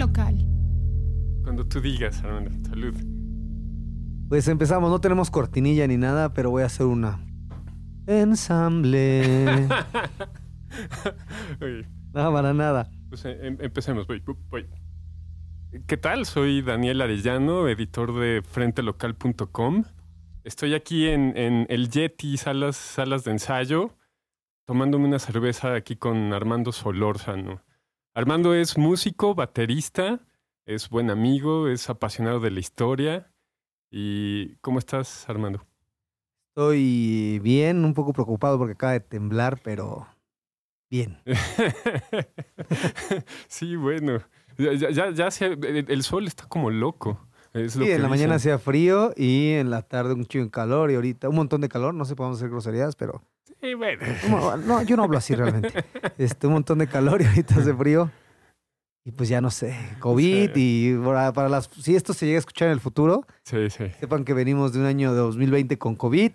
local. Cuando tú digas, Armando. Salud. Pues empezamos, no tenemos cortinilla ni nada, pero voy a hacer una. Ensamble. Oye, nada para nada. pues eh, em- empecemos. Voy, voy. ¿Qué tal? Soy Daniel Arellano, editor de frentelocal.com. Estoy aquí en, en el Yeti, salas, salas de ensayo, tomándome una cerveza aquí con Armando Solórzano. Armando es músico, baterista, es buen amigo, es apasionado de la historia. ¿Y cómo estás, Armando? Estoy bien, un poco preocupado porque acaba de temblar, pero bien. sí, bueno. Ya, ya, ya, se- el, el sol está como loco. Es lo Sí, que en la mañana hacía frío y en la tarde un chingo de calor y ahorita un montón de calor. No sé, podemos hacer groserías, pero... Sí, bueno. No, yo no hablo así realmente. Este, un montón de calor y ahorita hace frío. Y pues ya no sé, COVID y para, para las... Si esto se llega a escuchar en el futuro, Sí, sí. sepan que venimos de un año de 2020 con COVID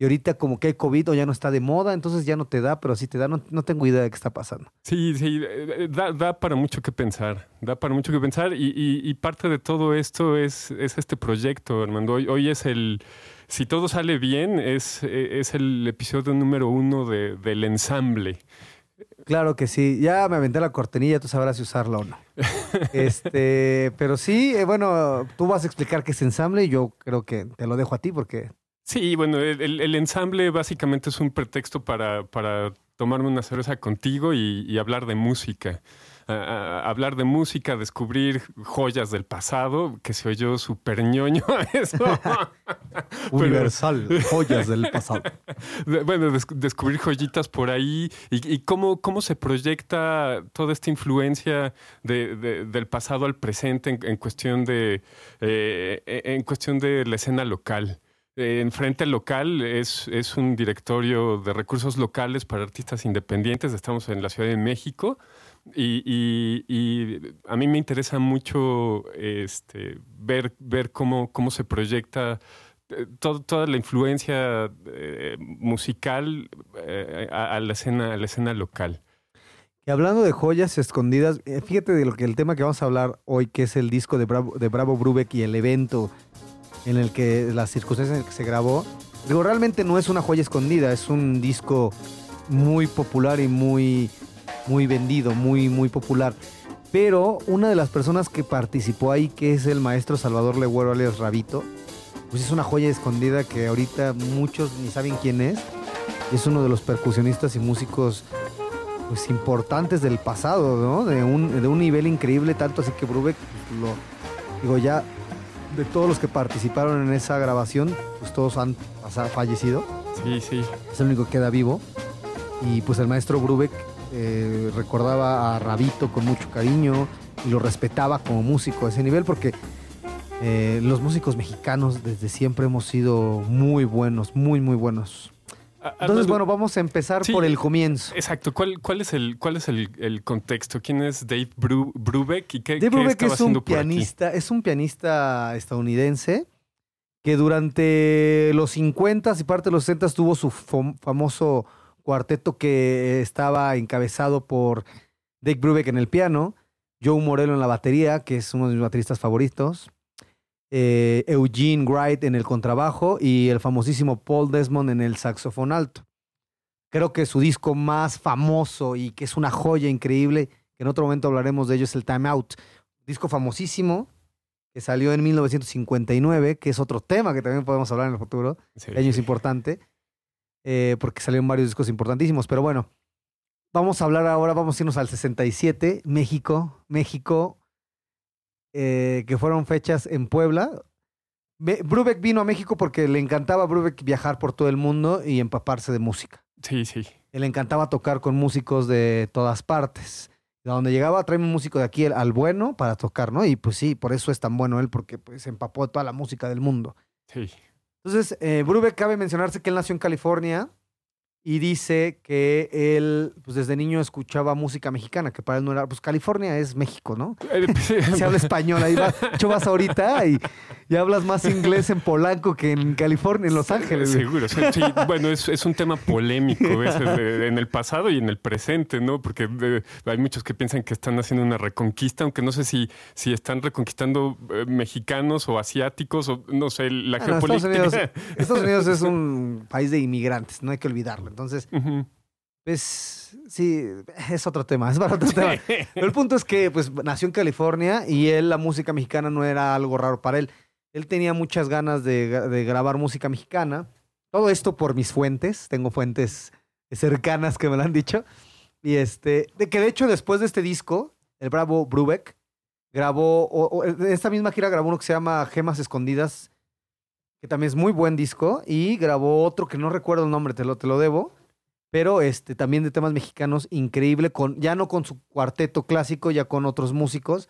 y ahorita como que hay COVID o ya no está de moda, entonces ya no te da, pero sí te da, no, no tengo idea de qué está pasando. Sí, sí, eh, da, da para mucho que pensar, da para mucho que pensar y, y- y parte de todo esto es, es este proyecto, Armando. Hoy, hoy es el, si todo sale bien, es, eh, es el episodio número uno de- del ensamble. Claro que sí, ya me aventé la cortinilla, tú sabrás si usarla o no. Este, pero sí, eh, bueno, tú vas a explicar qué es ensamble y yo creo que te lo dejo a ti porque Sí, bueno, el, el- el ensamble básicamente es un pretexto para, para tomarme una cerveza contigo y, y hablar de música. Hablar de música, descubrir joyas del pasado, que se oyó súper ñoño eso. universal, joyas del pasado. Bueno, des- descubrir joyitas por ahí y, y cómo, cómo se proyecta toda esta influencia de- de- del pasado al presente en, en cuestión de eh, en cuestión de la escena local. Eh, En Frente Local es, es un directorio de recursos locales para artistas independientes. Estamos en la Ciudad de México y, a mí me interesa mucho este, ver, ver cómo, cómo se proyecta eh, to- toda la influencia eh, musical eh, a, la escena, a la escena local. Y hablando de joyas escondidas, fíjate de lo que el tema que vamos a hablar hoy, que es el disco de Bravo, de Bravo Brubeck y el evento en el que las circunstancias en las que se grabó. Digo, realmente no es una joya escondida, es un disco muy popular y muy, muy vendido, muy, muy popular. Pero una de las personas que participó ahí, que es el maestro Salvador Legüero alias Rabito, pues es una joya escondida que ahorita muchos ni saben quién es. Es uno de los percusionistas y músicos pues importantes del pasado, ¿no? De un, de un nivel increíble, tanto así que Brubeck, pues, lo, digo, ya de todos los que participaron en esa grabación, pues todos han fallecido, Sí, sí. es el único que queda vivo. Y pues el maestro Brubeck eh, recordaba a Rabito con mucho cariño y lo respetaba como músico a ese nivel porque eh, los músicos mexicanos desde siempre hemos sido muy buenos, muy, muy buenos. Entonces, bueno, vamos a empezar Sí. por el comienzo. Exacto. ¿Cuál, cuál es, el, cuál es el, el contexto? ¿Quién es Dave Bru- Brubeck y qué, Dave qué Brubeck estaba es un haciendo por aquí? pianista, es un pianista estadounidense que durante los 50 y parte de los 60 tuvo su fam- famoso cuarteto que estaba encabezado por Dave Brubeck en el piano, Joe Morello en la batería, que es uno de mis bateristas favoritos, eh, Eugene Wright en el contrabajo y el famosísimo Paul Desmond en el saxofón alto. Creo que su disco más famoso y que es una joya increíble, que en otro momento hablaremos de ello, es el Time Out. Disco famosísimo que salió en 1959, que es otro tema que también podemos hablar en el futuro. Sí, año es importante, eh, porque salieron varios discos importantísimos. Pero bueno, vamos a hablar ahora, vamos a irnos al 67, México, México, eh, que fueron fechas en Puebla. Be- Brubeck vino a México porque le encantaba a Brubeck viajar por todo el mundo y empaparse de música. Sí, sí. Le encantaba tocar con músicos de todas partes. A donde llegaba, trae un músico de aquí al- bueno para tocar, ¿no? Y pues sí, por eso es tan bueno él, porque pues se empapó de toda la música del mundo. Sí. Entonces, eh, Brubeck cabe mencionarse que él nació en California y dice que él, pues desde niño escuchaba música mexicana, que para él no era, pues California es México, ¿no? Se habla español, ahí va, hecho vas ahorita y, y hablas más inglés en Polanco que en California, en Los Ángeles. Seguro, sí, sí. bueno, es, es, un tema polémico ese de- en el pasado y en el presente, ¿no? Porque eh, hay muchos que piensan que están haciendo una reconquista, aunque no sé si, si están reconquistando eh, mexicanos o asiáticos o no sé, la Ah, Estados, geopolítica. Unidos, Estados Unidos es un país de inmigrantes, no hay que olvidarlo. Entonces, Ujú. pues sí, es otro tema, es para otro tema. Pero el punto es que pues nació en California y él, la música mexicana no era algo raro para él. Él tenía muchas ganas de, de grabar música mexicana. Todo esto por mis fuentes, tengo fuentes cercanas que me lo han dicho. Y este, de que de hecho después de este disco, el Bravo Brubeck grabó, o, o, esta misma gira grabó uno que se llama Gemas Escondidas, que también es muy buen disco, y grabó otro que no recuerdo el nombre, te lo, te lo debo, pero este, también de temas mexicanos, increíble, con, ya no con su cuarteto clásico, ya con otros músicos.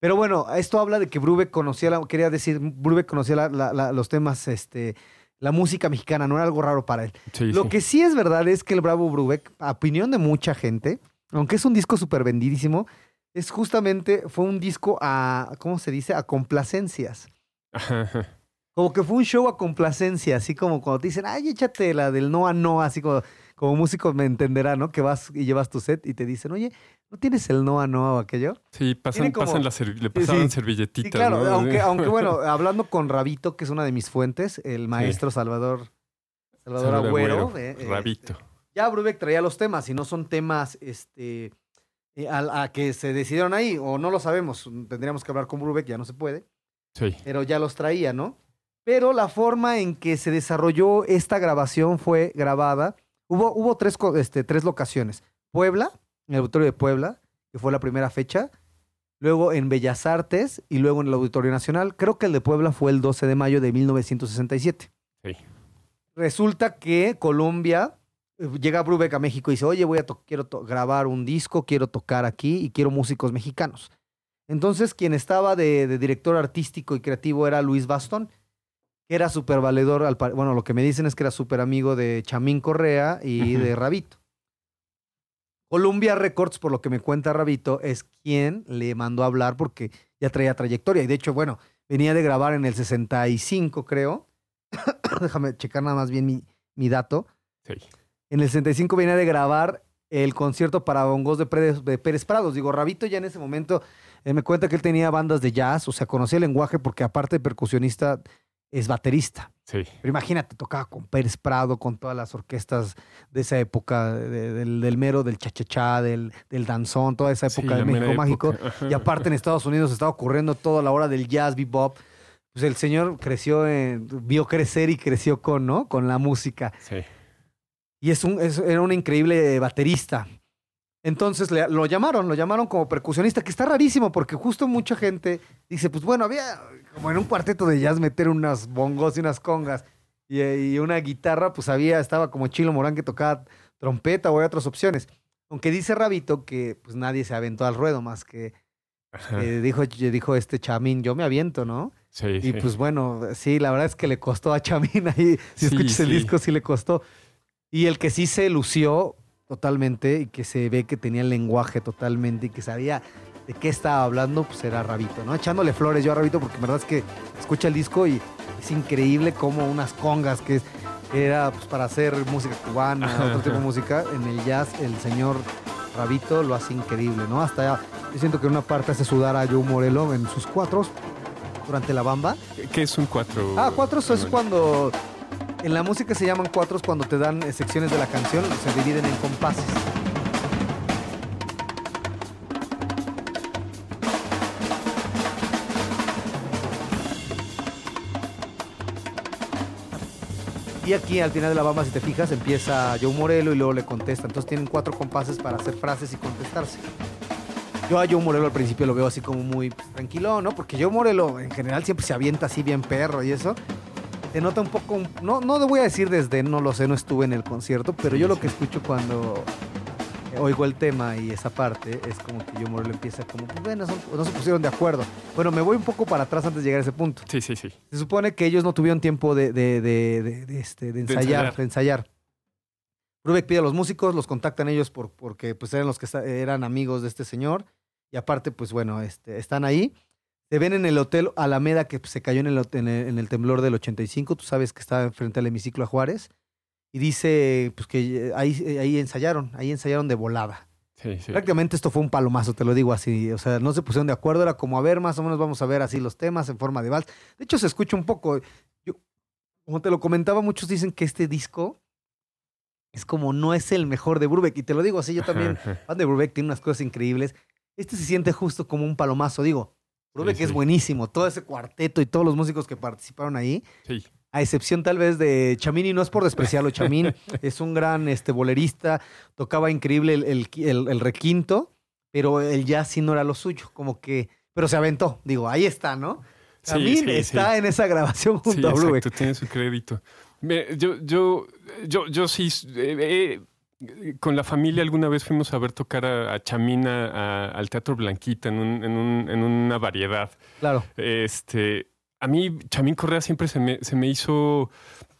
Pero bueno, esto habla de que Brubeck conocía, la, quería decir, Brubeck conocía la- la- la- los temas, este, la música mexicana, no era algo raro para él. Sí, Lo sí. que sí es verdad es que el Bravo Brubeck, a opinión de mucha gente, aunque es un disco súper vendidísimo, es justamente, fue un disco a, ¿cómo se dice? A complacencias. Ajá. Como que fue un show a complacencia, así como cuando te dicen, ay, échate la del no a no, así como, como músico me entenderá, ¿no? Que vas y llevas tu set y te dicen, oye, ¿no tienes el no a no o aquello? Sí, pasan, como- pasan servi- le pasaban Sí. servilletitas. Sí, claro, ¿no? aunque, aunque bueno, hablando con Rabito, que es una de mis fuentes, el maestro Salvador, Salvador Salvador Agüero, Agüero, eh, eh, Rabito. ya Brubeck traía los temas y no son temas este, eh, a, a que se decidieron ahí, o no lo sabemos, tendríamos que hablar con Brubeck, ya no se puede, Sí. pero ya los traía, ¿no? Pero la forma en que se desarrolló esta grabación fue grabada, hubo, hubo tres, este, tres locaciones, Puebla, en el auditorio de Puebla, que fue la primera fecha, luego en Bellas Artes y luego en el Auditorio Nacional, creo que el de Puebla fue el 12 de mayo de 1967. Sí. Resulta que Colombia eh, llega Brubeck a México y dice, oye, voy a quiero grabar un disco, quiero tocar aquí y quiero músicos mexicanos. Entonces, quien estaba de, de director artístico y creativo era Luis Bastón, era súper valedor, al bueno, lo que me dicen es que era súper amigo de Chamín Correa y de Rabito. Columbia Records, por lo que me cuenta Rabito, es quien le mandó a hablar porque ya traía trayectoria. Y de hecho, bueno, venía de grabar en el 65, creo. Déjame checar nada más bien mi, mi dato. Sí. En el 65 venía de grabar el concierto para bongos de, Pérez- de Pérez Prados. Digo, Rabito ya en ese momento eh, me cuenta que él tenía bandas de jazz, o sea, conocía el lenguaje porque aparte de percusionista es baterista. Sí. Pero imagínate, tocaba con Pérez Prado, con todas las orquestas de esa época, de- del, del mero, del chachachá, del, del danzón, toda esa Sí, época la de México Mágico. Y aparte en Estados Unidos estaba ocurriendo toda la hora del jazz, bebop. Pues el señor creció, vio crecer y creció con, ¿no? Con la música. Sí. Y es un, es- era un increíble baterista. Entonces le- lo llamaron, lo llamaron como percusionista, que está rarísimo porque justo mucha gente dice, pues bueno, había como en un cuarteto de jazz meter unas bongos y unas congas y, y una guitarra, pues había, estaba como Chilo Morán que tocaba trompeta o hay otras opciones. Aunque dice Rabito que pues nadie se aventó al ruedo más que dijo, dijo este Chamín, yo me aviento, ¿no? Sí, Y sí. pues bueno, sí, la verdad es que le costó a Chamín ahí. Si Sí, escuchas el disco, sí le costó. Y el que sí se lució totalmente y que se ve que tenía el lenguaje totalmente y que sabía de qué estaba hablando, pues era Rabito, ¿no? Echándole flores yo a Rabito porque la verdad es que escucha el disco y es increíble como unas congas que es- era pues, para hacer música cubana, Ajá, otro tipo de música. En el jazz, el señor Rabito lo hace increíble, ¿no? Hasta yo siento que en una parte hace sudar a Joe Morello en sus cuatros durante la bamba. ¿Qué es un cuatro? Ah, cuatros es cuando. En la música se llaman cuatros cuando te dan eh, secciones de la canción, se dividen en compases. Y aquí al final de la bamba, si te fijas, empieza Joe Morello y luego le contesta. Entonces tienen cuatro compases para hacer frases y contestarse. Yo a Joe Morello al principio lo veo así como muy pues, tranquilo, ¿no? Porque Joe Morello en general siempre se avienta así bien perro y eso. Te nota un poco, no, no te voy a decir desde, no lo sé, no estuve en el concierto, pero yo lo que escucho cuando oigo el tema y esa parte es como que Joe Morello empieza como, pues bueno, son- no se pusieron de acuerdo. Bueno, me voy un poco para atrás antes de llegar a ese punto. Sí, sí, sí. Se supone que ellos no tuvieron tiempo de, de- de- este, ensayar, de ensayar. Brubeck pide a los músicos, los contactan ellos por, porque pues eran los que eran amigos de este señor. Y aparte, pues bueno, este, están ahí. Se ven en el hotel Alameda que se cayó en el, hot- en, el, en el temblor del 85. Tú sabes que está frente al hemiciclo a Juárez. Y dice pues que eh, ahí, eh, ahí ensayaron, ahí ensayaron de volada. Sí, sí. Prácticamente esto fue un palomazo, te lo digo así. O sea, no se pusieron de acuerdo, era como a ver, más o menos vamos a ver así los temas en forma de vals. De hecho, se escucha un poco. Yo, como te lo comentaba, muchos dicen que este disco es como no es el mejor de Brubeck. Y te lo digo así, yo también, fan de Brubeck, tiene unas cosas increíbles. Este se siente justo como un palomazo, digo. Brubeck Sí, es sí. buenísimo, todo ese cuarteto y todos los músicos que participaron ahí. Sí. A excepción tal vez de Chamín, y no es por despreciarlo, Chamín es un gran este, bolerista, tocaba increíble el, el, el- el requinto, pero el jazz sí no era lo suyo, como que, pero se aventó, digo, ahí está, ¿no? Chamín está en esa grabación junto a exacto, tiene su crédito. Yo, yo, yo, yo sí, eh, eh, con la familia alguna vez fuimos a ver tocar a, a Chamina a- al Teatro Blanquita en, un- en, un- en una variedad. Claro, Este, a mí Chamín Correa siempre se me, se me hizo,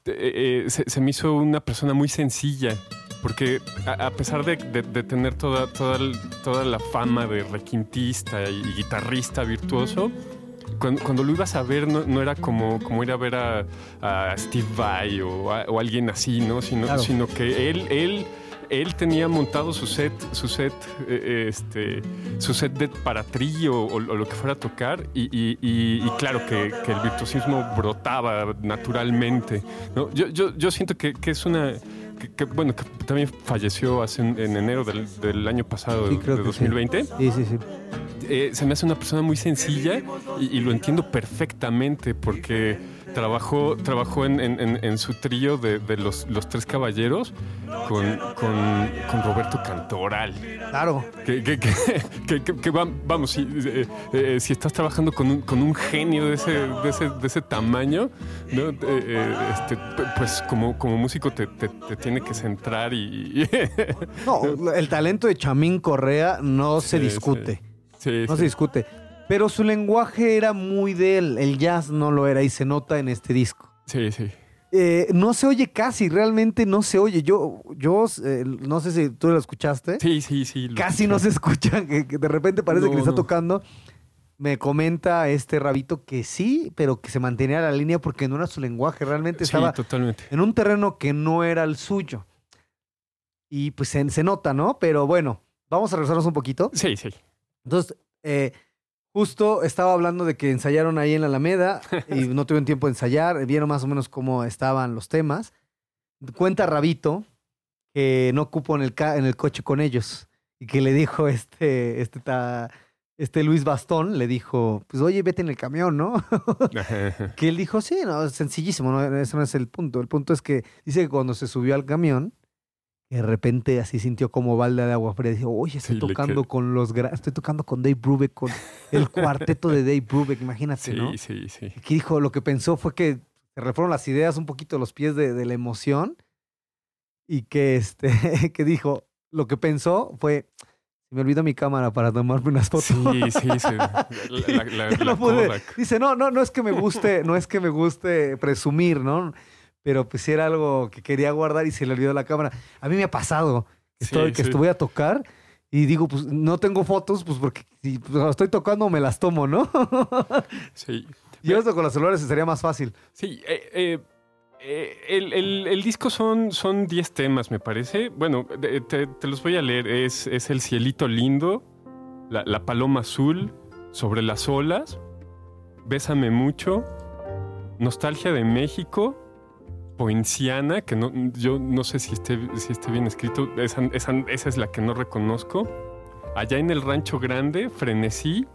eh, eh, se, se me hizo una persona muy sencilla. Porque a, a pesar de, de- de tener toda, toda, toda la fama de requintista y, y guitarrista virtuoso, cuando, cuando lo ibas a ver no, no era como, como ir a ver a, a Steve Vai o, a- o alguien así, ¿no? Sino, Claro. sino que él, él, él tenía montado su set, su set, eh, este, su set de, para trío o, o lo que fuera a tocar y, y- y- y claro que, que el virtuosismo brotaba naturalmente. ¿no? Yo, yo, yo siento que, que es una... Que, que, bueno, que también falleció hace en enero del, del año pasado, Sí, de, creo de que sí. 2020 sí, sí, sí. eh, se me hace una persona muy sencilla y, y lo entiendo perfectamente porque trabajó, trabajó en, en- su trío de, de los, los Tres Caballeros con, con- con Roberto Cantoral. Claro, Que, que- que- que- que- que va- vamos, si, eh, eh, si estás trabajando con un, con un genio de ese, de ese, de ese tamaño, ¿no? Eh, eh, este, pues como, como músico te, te- te tiene que centrar y... no, el talento de Chamín Correa no se discute. sí, no se discute. Pero su lenguaje era muy de él, el jazz no lo era y se nota en este disco. Sí, sí. Eh, no se oye casi, realmente no se oye. Yo, yo eh, no sé si tú lo escuchaste. Sí, sí, sí. Casi no se escucha, que, que de repente parece que le está no. tocando. Me comenta este rabito que sí, pero que se mantenía la línea porque no era su lenguaje. Realmente Sí, estaba totalmente. en un terreno que no era el suyo. Y pues se, se nota, ¿no? Pero bueno, vamos a regresarnos un poquito. Sí, sí. Entonces, eh, justo estaba hablando de que ensayaron ahí en la Alameda y no tuvieron tiempo de ensayar, vieron más o menos cómo estaban los temas. Cuenta Rabito que no cupo en el, ca- en el coche con ellos y que le dijo este, este, ta- este Luis Bastón, le dijo, pues oye, vete en el camión, ¿no? que él dijo, sí, no, sencillísimo, no, ese no es el punto. El punto es que dice que cuando se subió al camión, de repente así sintió como balda de agua fría. Dijo, oye, estoy Sí, tocando con los estoy tocando con Dave Brubeck, con el cuarteto de Dave Brubeck, imagínate, Sí, ¿no? sí, sí. Aquí dijo, lo que pensó fue que se le fueron las ideas un poquito los pies de, de la emoción y que este, que dijo, lo que pensó fue, me olvidó mi cámara para tomarme unas fotos. Sí, sí, sí. La, no pude. Dice, no, no, no es que me guste, no es que me guste presumir, ¿no? Pero pues era algo que quería guardar y se le olvidó la cámara. A mí me ha pasado que, Sí, estoy, que estoy- voy a tocar y digo, pues no tengo fotos, pues porque si pues, estoy tocando me las tomo, ¿no? Sí. y eso con los celulares sería más fácil. Sí, eh, eh, eh, el, el- el disco son, son 10 temas, me parece. Bueno, te, te los voy a leer. Es, es El cielito lindo, la, la paloma azul, Sobre las olas, Bésame mucho, Nostalgia de México, Poinciana, que no, yo no sé si esté, si esté bien escrito, esa, esa- esa es la que no reconozco. Allá en el Rancho Grande, Frenesí,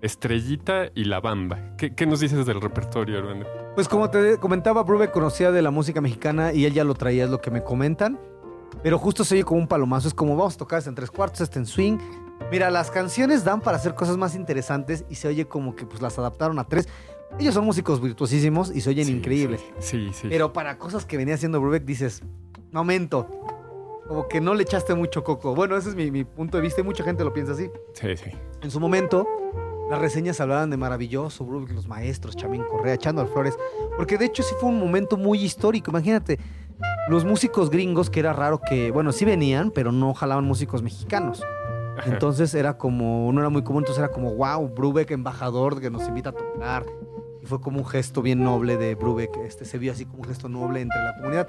Estrellita y La Bamba. ¿Qué, qué nos dices del repertorio, Armando? Pues como te comentaba, Brubeck conocía de la música mexicana y él ya lo traía, es lo que me comentan. Pero justo se oye como un palomazo. Es como vamos a tocar este en tres cuartos, este en swing. Mira, las canciones dan para hacer cosas más interesantes y se oye como que pues las adaptaron a tres. Ellos son músicos virtuosísimos y se oyen Sí, increíbles. Sí, sí. Pero para cosas que venía haciendo Brubeck dices, momento, como que no le echaste mucho coco. Bueno, ese es mi, mi punto de vista y mucha gente lo piensa así. Sí, sí. En su momento, las reseñas hablaban de maravilloso, Brubeck, los maestros, Chamín Correa, Echando Flores, porque de hecho sí fue un momento muy histórico. Imagínate, los músicos gringos, que era raro que, bueno, sí venían, pero no jalaban músicos mexicanos. Entonces era como, no era muy común, entonces era como, wow, Brubeck, embajador que nos invita a tocar. Y fue como un gesto bien noble de Brubeck, este, se vio así como un gesto noble entre la comunidad.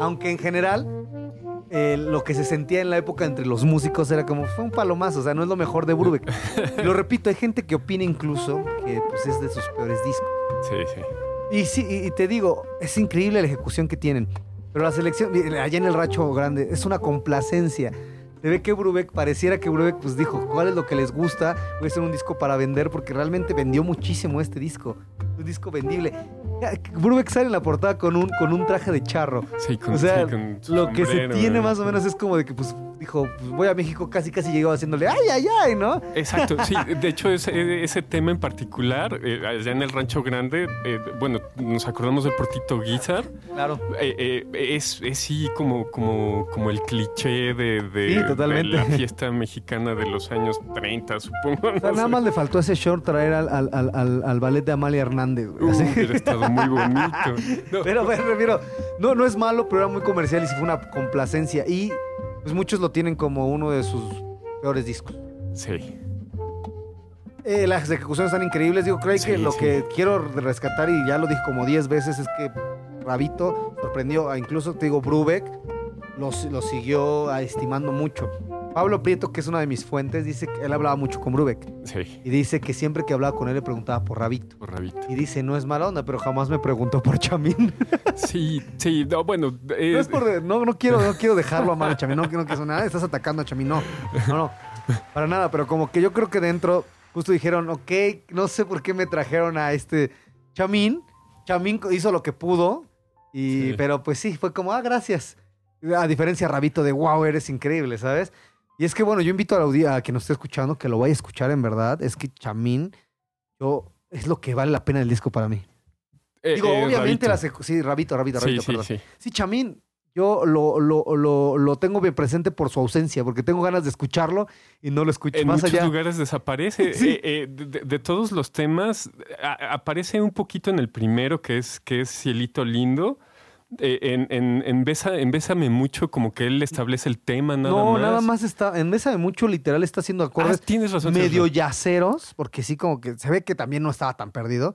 Aunque en general, eh, lo que se sentía en la época entre los músicos era como, fue un palomazo, o sea, no es lo mejor de Brubeck. Lo repito, hay gente que opina incluso que pues, es de sus peores discos. Sí, sí. Y sí, y, te digo, es increíble la ejecución que tienen. Pero la selección, allá en el Racho Grande, es una complacencia. Se ve que Brubeck, pareciera que Brubeck pues dijo, ¿cuál es lo que les gusta? Voy a hacer un disco para vender porque realmente vendió muchísimo este disco. Un disco vendible. Brubeck sale en la portada con un, con un traje de charro. Sí, con, O sea, sí, con su lo que se tiene más o menos es como de que pues dijo, pues voy a México, casi casi llegó haciéndole, ay, ay, ay, ¿no? Exacto, sí. De hecho, ese, ese tema en particular, eh, allá en el Rancho Grande, eh, bueno, nos acordamos del Portito Guizar. Claro. Eh, es, es sí como, como, como el cliché de, de- Sí, totalmente. de la fiesta mexicana de los años 30, supongo. O sea, no nada sé. más le faltó a ese short traer al, al, al, al- al ballet de Amalia Hernández. güey, Uh, hubiera estado muy bonito. No, Pero me refiero, no, no es malo, pero era muy comercial y sí fue una complacencia. Y pues muchos lo tienen como uno de sus peores discos. sí. Eh, las ejecuciones están increíbles. Digo, creo Sí, que lo sí. que quiero rescatar, y ya lo dije como 10 veces, es que Rabito sorprendió, a incluso te digo, Brubeck lo, siguió ah, estimando mucho. Pablo Prieto, que es una de mis fuentes, dice que él hablaba mucho con Brubeck. Sí, Y dice que siempre que hablaba con él le preguntaba por Rabito. por rabito. Y dice, no es mala onda, pero jamás me preguntó por Chamín. Sí, sí, no, bueno. eh, No, es por- no, no quiero, no quiero dejarlo a mal a Chamín. No, no quiero nada. Estás atacando a Chamín. No, no, no. Para nada. Pero como que yo creo que dentro justo dijeron, ok, no sé por qué me trajeron a este Chamín. Chamín hizo lo que pudo. Y, Sí. Pero pues sí, fue como, ah, gracias. A diferencia, Rabito, de wow, eres increíble, ¿sabes? Y es que bueno, yo invito a la audiencia a que nos esté escuchando, que lo vaya a escuchar en verdad. Es que Chamín, yo, es lo que vale la pena el disco para mí. eh, Digo, eh, obviamente las Sí, Rabito, Rabito, Rabito, sí, perdón. sí. Sí, Chamín, yo lo, lo, lo, lo tengo bien presente por su ausencia, porque tengo ganas de escucharlo y no lo escucho. En Más muchos allá. lugares desaparece. Sí. Eh, eh, de, de- de todos los temas, a- aparece un poquito en el primero, que es, que es Cielito Lindo. Eh, en, en, en, Besa- en Bésame Mucho, como que él establece el tema nada no, más. nada más está. En mesa de mucho, literal, está haciendo Ah, acordes tienes razón. medio yaceros, porque sí, como que se ve que también no estaba tan perdido.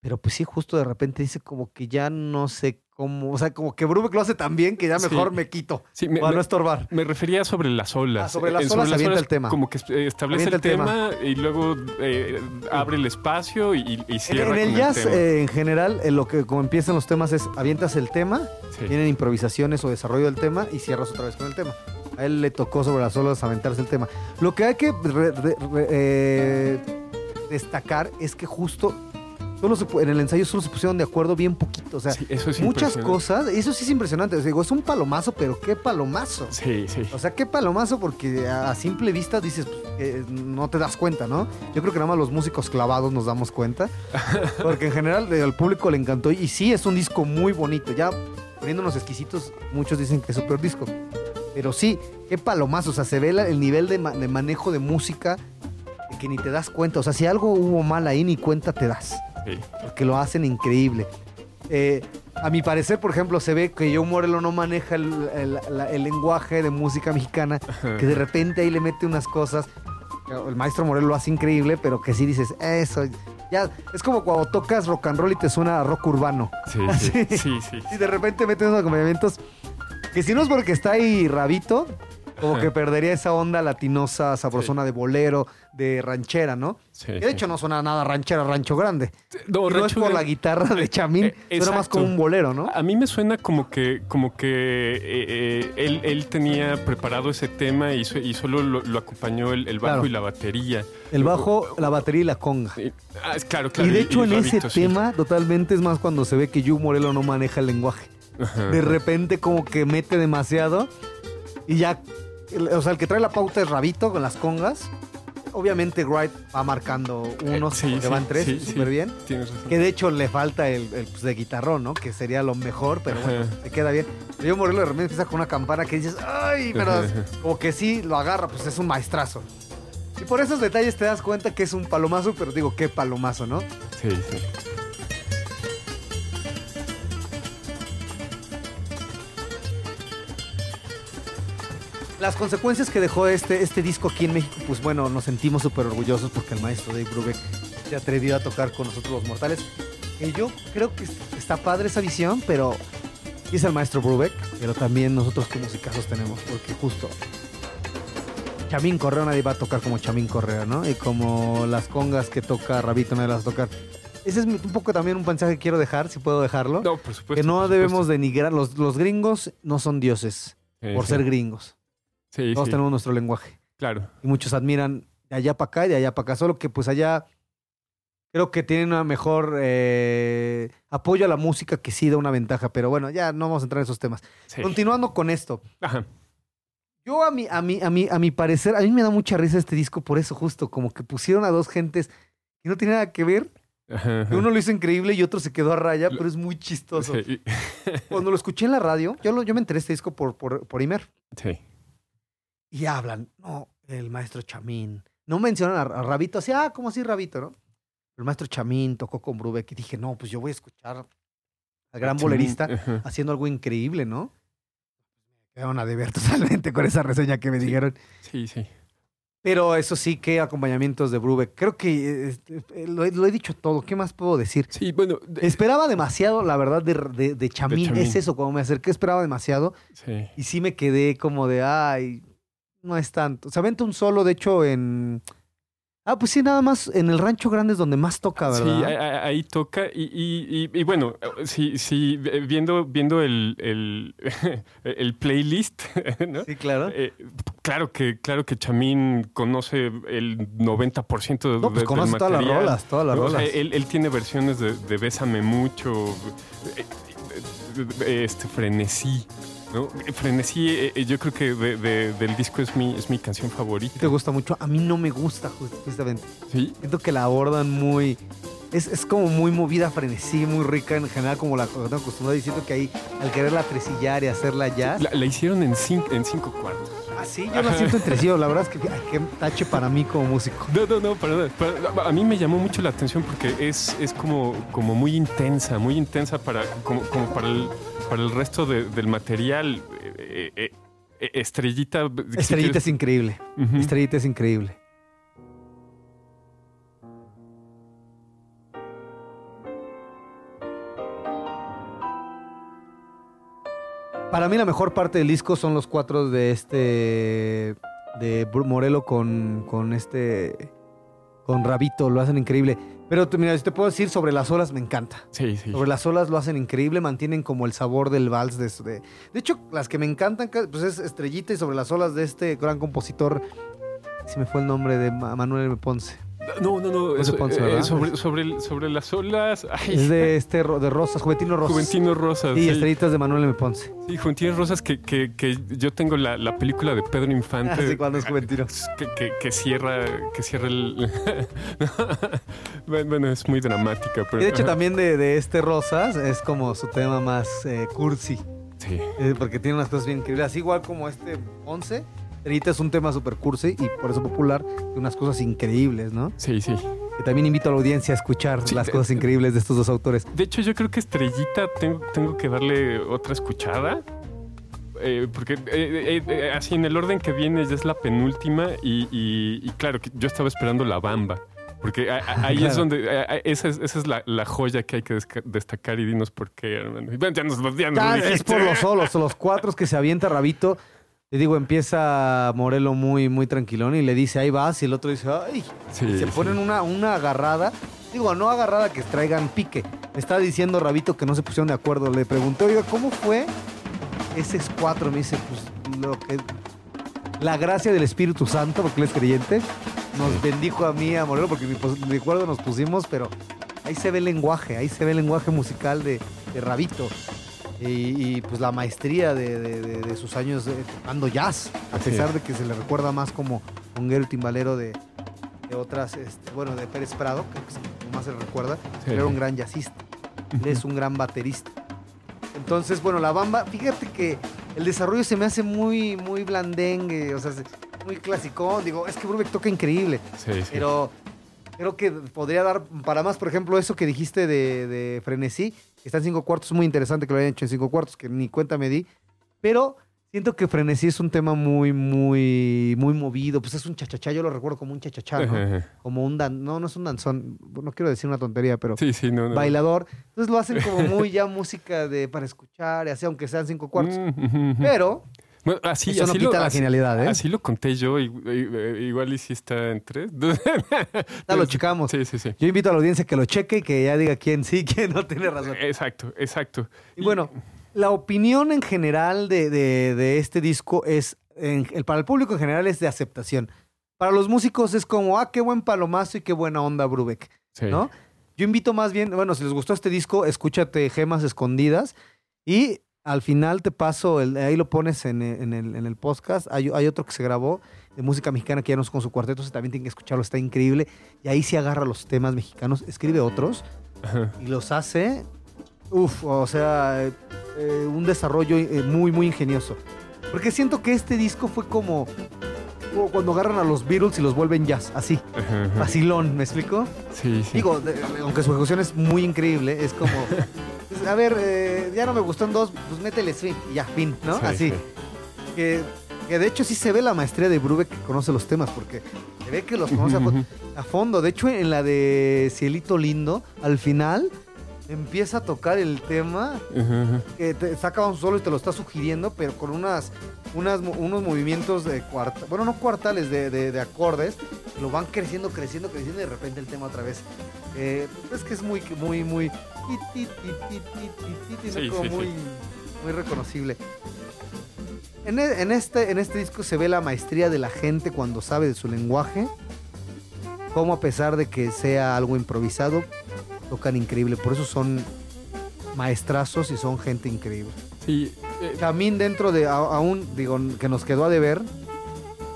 Pero pues sí, justo de repente dice como que ya no sé cómo. O sea, como que Brubeck lo hace tan bien que ya Sí. mejor me quito Sí, me, para me- no estorbar. me refería sobre las olas. Ah, sobre las Eh, olas avienta el tema. Como que eh, establece el el tema, y luego eh, abre el espacio y, y En, cierra en el con jazz, tema. eh, en general, en lo que como empiezan los temas es avientas el tema, Sí. Vienen improvisaciones o desarrollo del tema y cierras otra vez con el tema. A él le tocó sobre las olas aventarse el tema. Lo que hay que re- re- re- destacar es que justo solo se pu- en el ensayo solo se pusieron de acuerdo bien poquito. O sea, Sí, eso es muchas cosas. Eso sí es impresionante. O sea, digo, es un palomazo, pero qué palomazo. Sí, sí. O sea, qué palomazo, porque a simple vista dices, pues, eh, no te das cuenta, ¿no? Yo creo que nada más los músicos clavados nos damos cuenta. Porque en general eh, al público le encantó. Y sí, es un disco muy bonito. Ya poniéndonos exquisitos, muchos dicen que es su peor disco. Pero sí, qué palomazo. O sea, se ve la- el nivel de, ma- de manejo de música que ni te das cuenta. O sea, si algo hubo mal ahí, ni cuenta te das sí. porque lo hacen increíble. Eh, a mi parecer, por ejemplo, se ve que Joe Morello no maneja el, el- la- el lenguaje de música mexicana, que de repente ahí le mete unas cosas. El maestro Morello lo hace increíble, pero que sí dices, eso, ya, es como cuando tocas rock and roll y te suena a rock urbano. Sí, sí, sí, sí. Y de repente meten unos acompañamientos que si no es porque está ahí Rabito, como que perdería esa onda latinosa, sabrosona de bolero, de ranchera, ¿no? Sí, de sí. hecho no suena nada ranchera, rancho grande. No, Y no es por la guitarra de Chamín, Eh, suena más como un bolero, ¿no? A mí me suena como que, como que eh, eh, él, él tenía preparado ese tema y, so- y solo lo, lo acompañó el, el bajo Claro. y la batería. El bajo, la batería y la conga. Y- ah, claro, claro. y de hecho en ese sí. tema totalmente es más cuando se ve que Yu Morelo no maneja el lenguaje. Ajá. De repente como que mete demasiado y ya, el- o sea, el que trae la pauta es Rabito con las congas. Obviamente Wright va marcando unos, Eh, sí, porque sí, van tres, sí, súper bien. Tienes razón. Que de hecho le falta el, el, pues, de guitarrón, ¿no? Que sería lo mejor, pero bueno, Ajá. se queda bien. Pero Yu Morelo de repente empieza con una campana que dices, ¡ay! Pero Ajá. como que sí lo agarra, pues es un maestrazo. Y por esos detalles te das cuenta que es un palomazo, pero digo, qué palomazo, ¿no? Sí, sí. Las consecuencias que dejó este, este disco aquí en México, pues bueno, nos sentimos súper orgullosos porque el maestro Dave Brubeck se atrevió a tocar con nosotros los mortales. Que yo creo que está padre esa visión, pero es el maestro Brubeck, pero también nosotros qué musicazos tenemos, porque justo Chamín Correa nadie va a tocar como Chamín Correa, ¿no? Y como las congas que toca Rabito nadie las va a tocar. Ese es un poco también un mensaje que quiero dejar, si puedo dejarlo. No, por supuesto. Que no debemos denigrar. Los, los gringos no son dioses por ser gringos. Sí, Todos sí, tenemos nuestro lenguaje. Claro. Y muchos admiran de allá para acá y de allá para acá. Solo que pues allá creo que tienen una mejor eh, apoyo a la música que sí da una ventaja. Pero bueno, ya no vamos a entrar en esos temas. Sí. Continuando con esto. Ajá. Yo a mi, a mi, a mi, a mi parecer, a mí me da mucha risa este disco por eso justo, como que pusieron a dos gentes que no tienen nada que ver. Ajá, Uno lo hizo increíble y otro se quedó a raya, Lo- pero es muy chistoso. Sí. Cuando lo escuché en la radio, yo, lo, yo me enteré de este disco por, por, por Imer. Sí. Y hablan, no, el maestro Chamín. No mencionan a, a Rabito, así, ah, ¿cómo así Rabito, no? El maestro Chamín tocó con Brubeck y dije, no, pues yo voy a escuchar al gran bolerista Ajá. haciendo algo increíble, ¿no? Me quedaron a deber totalmente con esa reseña que me Sí. dijeron. Sí, sí. Pero eso sí, qué acompañamientos de Brubeck. Creo que eh, eh, lo, he, lo he dicho todo. ¿Qué más puedo decir? Sí, bueno. de- Esperaba demasiado, la verdad, de, de, de Chamín. Chamín. Es eso, cuando me acerqué esperaba demasiado. Sí. Y sí me quedé como de, ay, no es tanto. Se aventa un solo, de hecho, en... Ah, pues sí, nada más en el Rancho Grande es donde más toca, Sí, ¿verdad? ahí, ahí- ahí toca. Y, y, y, y bueno, sí, sí, viendo, viendo el, el, el playlist, ¿no? Sí, claro. Eh, claro que, claro que Chamín conoce el 90% de, No, pues de- conoce del todas las rolas, todas las ¿no? O sea, rolas. él, él tiene versiones de, de Bésame mucho, eh, eh, este Frenesí. ¿No? Frenesí, eh, eh, yo creo que de- de- del disco es mi, es mi canción favorita. te gusta mucho. A mí no me gusta, ju- justamente. Sí, Siento que la abordan muy... Es, es como muy movida, frenesí, muy rica en general, como la tengo acostumbrado. Y siento que ahí, al quererla tresillar y hacerla jazz... la, la hicieron en cinco, en cinco cuartos. Ah, sí, yo la siento entre sí. La verdad es que qué tache para mí como músico. No, no, no, para nada. Para- a mí me llamó mucho la atención porque es, es como, como muy intensa, muy intensa para, como, como para, el, para el resto de- del material. Eh, eh, eh, estrellita. si Estrellita es increíble. Estrellita es increíble. Para mí la mejor parte del disco son los cuatro de este de Morelo con, con este con Rabito, lo hacen increíble. Pero mira, si te puedo decir sobre las olas me encanta. Sí, sí. Sobre las olas lo hacen increíble, mantienen como el sabor del vals. De, de, de hecho, las que me encantan ca- pues es Estrellita y sobre las olas de este gran compositor. Se me fue el nombre de Ma- Manuel M. Ponce. No, no, no. Se Ponce, eh, sobre, sobre, las olas. Ay, Es de este de Rosas, Juventino Rosas. Juventino Rosas. Sí, Sí, Estrellitas de Manuel M. Ponce. Sí, Juventino Rosas, que, que, que yo tengo la, la película de Pedro Infante. Ah, sí, cuando es Juventino. Que, que, que cierra, que cierra el. bueno, es muy dramática, pero. Y de hecho también de, de este Rosas es como su tema más eh, cursi. Sí. eh, porque tiene unas cosas bien increíbles. Así igual como este Ponce. Estrellita es un tema súper cursi y por eso popular. Tiene unas cosas increíbles, ¿no? Sí, sí. Que también invito a la audiencia a escuchar Sí, las te- cosas increíbles de estos dos autores. De hecho, yo creo que Estrellita tengo, tengo que darle otra escuchada. Eh, porque eh, eh, eh, así en el orden que viene ya es la penúltima y, y- y claro, yo estaba esperando la bamba. Porque a- a- ahí es donde, a- esa es, esa es la, la joya que hay que destacar y dinos por qué, hermano. Ya nos, ya nos lo Ya, es por los solos, los cuatro que se avienta Rabito. Te digo, empieza Morelo muy, muy tranquilón y le dice, ahí vas, y el otro dice, ay, Sí, y se sí. ponen una, una agarrada. Digo, no agarrada que traigan pique. Me está diciendo Rabito que no se pusieron de acuerdo. Le pregunté, oiga, ¿cómo fue ese cuatro? Me dice, pues lo que. La gracia del Espíritu Santo, porque él es creyente, nos bendijo a mí, a Morelo, porque mi acuerdo nos pusimos, pero ahí se ve el lenguaje, ahí se ve el lenguaje musical de, de Rabito. Y, y, pues la maestría de, de- de- de sus años tocando jazz, a Así pesar es. de que se le recuerda más como conguero y timbalero de, otras, este, bueno, de Pérez Prado, que más se le recuerda, pero era un gran jazzista, él es un gran baterista. Entonces, bueno, la bamba, fíjate que el desarrollo se me hace muy, muy blandengue, o sea, se- muy clásico. Digo, es que Brubeck toca increíble, Sí, sí. pero creo que podría dar para más, por ejemplo, eso que dijiste de, de Frenesí, está en cinco cuartos, muy interesante que lo hayan hecho en cinco cuartos, que ni cuenta me di, pero Siento que Frenesí es un tema muy, muy, muy movido. Pues es un chachachá, yo lo recuerdo como un chachachá, ¿no? Ajá. Como un dan... No, no es un danzón. No quiero decir una tontería, pero Sí, sí, no, no. bailador. Entonces lo hacen como muy ya música de para escuchar, y así, aunque sean cinco cuartos. Mm. Pero Bueno, así, eso no así quita lo, la así- genialidad, ¿eh? Así lo conté yo, igual y si está en tres. Lo checamos. Sí, sí, sí. yo invito a la audiencia que lo cheque y que ya diga quién sí, quién no tiene razón. Exacto, exacto. Y bueno, la opinión en general de, de- de este disco es, en- el, para el público en general es de aceptación. Para los músicos es como, ah, qué buen palomazo y qué buena onda Brubeck, sí. ¿no? Yo invito más bien, bueno, si les gustó este disco, escúchate Gemas Escondidas y al final te paso, el, ahí lo pones en, el- en el, en el podcast, hay, hay otro que se grabó de música mexicana que ya no es con su cuarteto, ese también tienen que escucharlo, está increíble. Y ahí sí agarra los temas mexicanos, escribe otros Ajá. y los hace, uff, o sea, eh, eh, un desarrollo eh, muy, muy ingenioso. Porque siento que este disco fue como, como cuando agarran a los Beatles y los vuelven jazz, así, Ajá, vacilón, ¿me explico? Sí, sí. Digo, de- aunque su ejecución es muy increíble, es como, a ver, eh, ya no me gustó en dos, pues métele swing y ya, fin, ¿no? Sí, así. sí. Que, que de hecho sí se ve la maestría de Brubeck que conoce los temas, porque se ve que los conoce a fondo. De hecho, en la de Cielito Lindo, al final empieza a tocar el tema que te saca un solo y te lo está sugiriendo, pero con unas, unas unos movimientos de cuarta, bueno, no cuartales, de, de- de acordes, lo van creciendo, creciendo, creciendo y de repente el tema otra vez. Eh, es que es muy, muy, muy, ti, ti, ti, ti, ti, ti, ti, ¿no? Sí, como sí, sí. muy, reconocible. En, e- en este, en este disco se ve la maestría de la gente cuando sabe de su lenguaje, como a pesar de que sea algo improvisado, tocan increíble. Por eso son maestrazos y son gente increíble. Sí, eh, También dentro de aún, digo, que nos quedó a deber,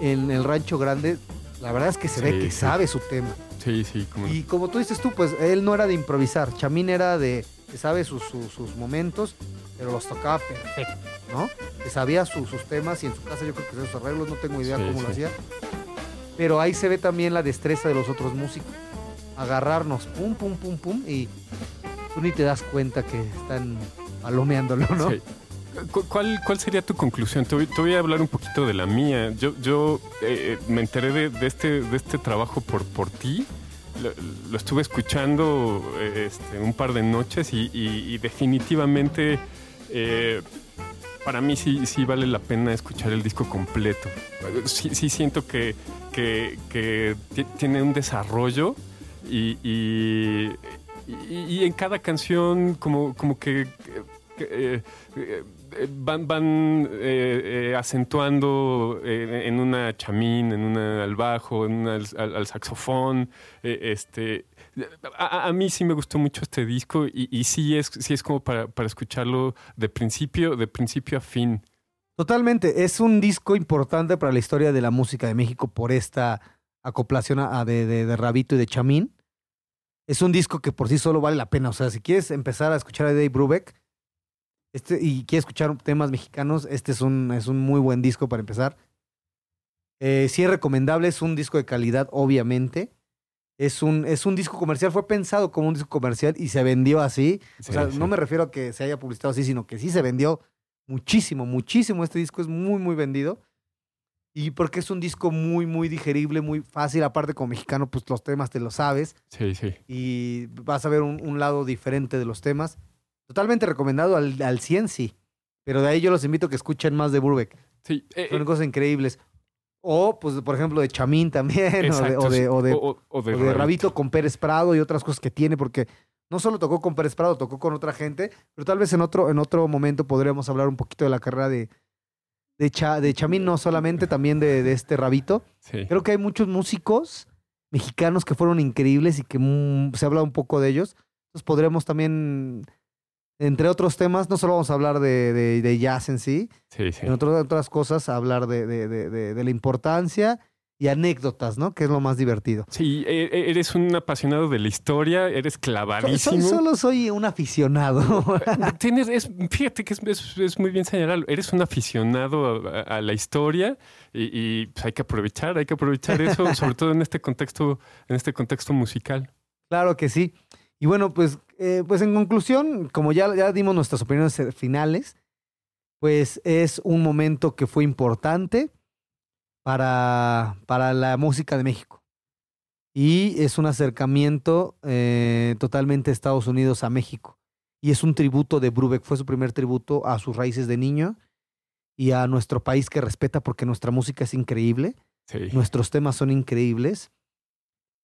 en el Rancho Grande, la verdad es que se ve que sí. sabe su tema. sí, sí. como. Y como tú dices tú, pues él no era de improvisar, Chamín era de que sabe sus, sus- sus momentos, pero los tocaba perfecto, ¿no? Que sabía su- sus temas y en su casa yo creo que sus arreglos, no tengo idea Sí, cómo lo hacía. Pero ahí se ve también la destreza de los otros músicos. Agarrarnos, pum, pum, pum, pum, y tú ni te das cuenta que están palomeándolo, ¿no? Sí. Cu- ¿Cuál, ¿Cuál sería tu conclusión? Te voy, te voy a hablar un poquito de la mía. Yo, yo eh, me enteré de, de este, de este trabajo por, por ti. Lo, lo estuve escuchando eh, este, un par de noches y, y- y definitivamente eh, para mí sí, sí vale la pena escuchar el disco completo. Sí, sí siento que, que- que ti- tiene un desarrollo y- y en cada canción como, como que... eh, eh, van, eh, acentuando en una chamín, en una al bajo, en una al, saxofón. este, a, mí sí me gustó mucho este disco y, sí es, sí es como para, escucharlo de principio, de principio a fin. Totalmente, es un disco importante para la historia de la música de México por esta acoplación de- de Rabito y de Chamín. Es un disco que por sí solo vale la pena. O sea, si quieres empezar a escuchar a Dave Brubeck este, y quieres escuchar temas mexicanos, este es un, es un muy buen disco para empezar. Eh, sí es recomendable, es un disco de calidad, obviamente. Es un, es un disco comercial, fue pensado como un disco comercial y se vendió así. Sí, o sea, sí. no me refiero a que se haya publicitado así, sino que sí se vendió muchísimo, muchísimo. Este disco es muy, muy vendido. Y porque es un disco muy, muy digerible, muy fácil. Aparte, como mexicano, pues los temas te los sabes Sí, sí. y vas a ver un, un lado diferente de los temas. Totalmente recomendado al, al 100, sí. Pero de ahí yo los invito a que escuchen más de Burbeck. Sí, eh, Son eh, cosas increíbles. O, pues, por ejemplo, de Chamín también, o de, exacto, o de, sí. o de- o- o o de de Rabito. Rabito con Pérez Prado y otras cosas que tiene, porque no solo tocó con Pérez Prado, tocó con otra gente, pero tal vez en otro, en otro momento podríamos hablar un poquito de la carrera de, de, Cha- de Chamín, no solamente, también de, de este Rabito. Sí. Creo que hay muchos músicos mexicanos que fueron increíbles y que mm, se habla un poco de ellos. Entonces podremos también, entre otros temas, no solo vamos a hablar de, de- de jazz en sí, Sí, sí. en otras, otras cosas, hablar de, de- de- de- de la importancia y anécdotas, ¿no? Que es lo más divertido. Sí, e- e- eres un apasionado de la historia, eres clavadísimo. soy- solo soy un aficionado. Tienes, es, fíjate que es, es- es muy bien señalado. Eres un aficionado a, a la historia y, y, pues, hay que aprovechar, hay que aprovechar eso, sobre todo en este contexto, en este contexto musical. claro que sí. Y bueno, pues, eh, pues en conclusión, como ya, ya dimos nuestras opiniones eh, finales, pues es un momento que fue importante para, para la música de México. Y es un acercamiento eh, totalmente de Estados Unidos a México. Y es un tributo de Brubeck, fue su primer tributo a sus raíces de niño y a nuestro país que respeta porque nuestra música es increíble, Sí. nuestros temas son increíbles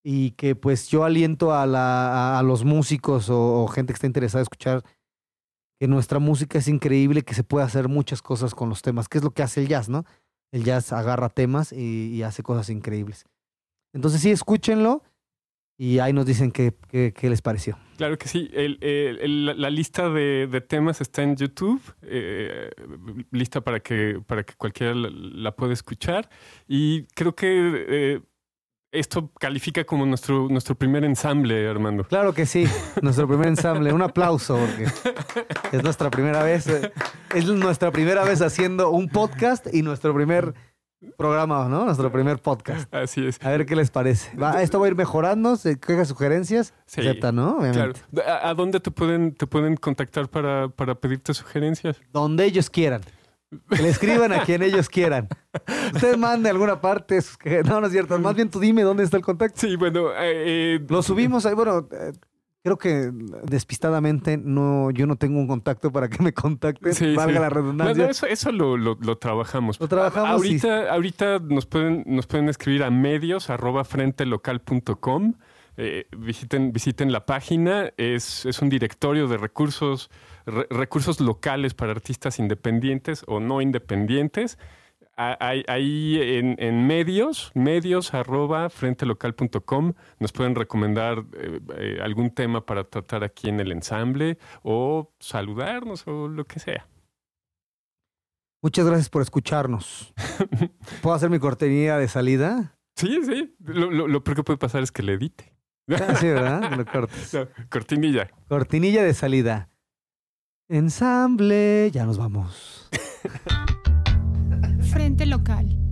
y que pues yo aliento a, la, a, a los músicos o, o gente que está interesada en escuchar que nuestra música es increíble, que se puede hacer muchas cosas con los temas, que es lo que hace el jazz, ¿no? El jazz agarra temas y, y hace cosas increíbles. Entonces sí, escúchenlo y ahí nos dicen qué, qué, qué les pareció. Claro que sí. El- el- el- la lista de, de temas está en YouTube, eh, lista para que, para que cualquiera la, la pueda escuchar. Y creo que eh, esto califica como nuestro, nuestro primer ensamble, Armando. Claro que sí, nuestro primer ensamble. Un aplauso porque es nuestra primera vez. eh, Es nuestra primera vez haciendo un podcast y nuestro primer programa, ¿no? Nuestro primer podcast. Así es. A ver qué les parece. Va, esto va a ir mejorando, se quejas, sugerencias, Sí. acepta, ¿no? Claro. Obviamente. ¿A, a dónde te pueden, te pueden contactar para, para pedirte sugerencias? Donde ellos quieran. Le escriban a quien ellos quieran. Usted mande a alguna parte. No, no es cierto. Más bien tú dime dónde está el contacto. Sí, bueno, eh, Lo subimos ahí. Bueno, eh, creo que despistadamente no, yo no tengo un contacto para que me contacten. Sí, valga sí. la No, redundancia. no, eso, eso lo, lo- lo trabajamos. Lo trabajamos y- Ahorita, ahorita nos pueden, nos pueden escribir a medios arroba frentelocal.com. Eh, visiten, visiten la página. Es, es un directorio de recursos, re- recursos locales para artistas independientes o no independientes. Ahí, en, en medios, medios arroba frentelocal.com, nos pueden recomendar eh, eh, algún tema para tratar aquí en el ensamble o saludarnos o lo que sea. Muchas gracias por escucharnos. ¿Puedo hacer mi cortinilla de salida? Sí, sí. Lo, lo, lo peor que puede pasar es que le edite. Ah, sí, ¿verdad? Lo cortes. No, cortinilla. Cortinilla de salida. Ensamble. Ya nos vamos. Frente local.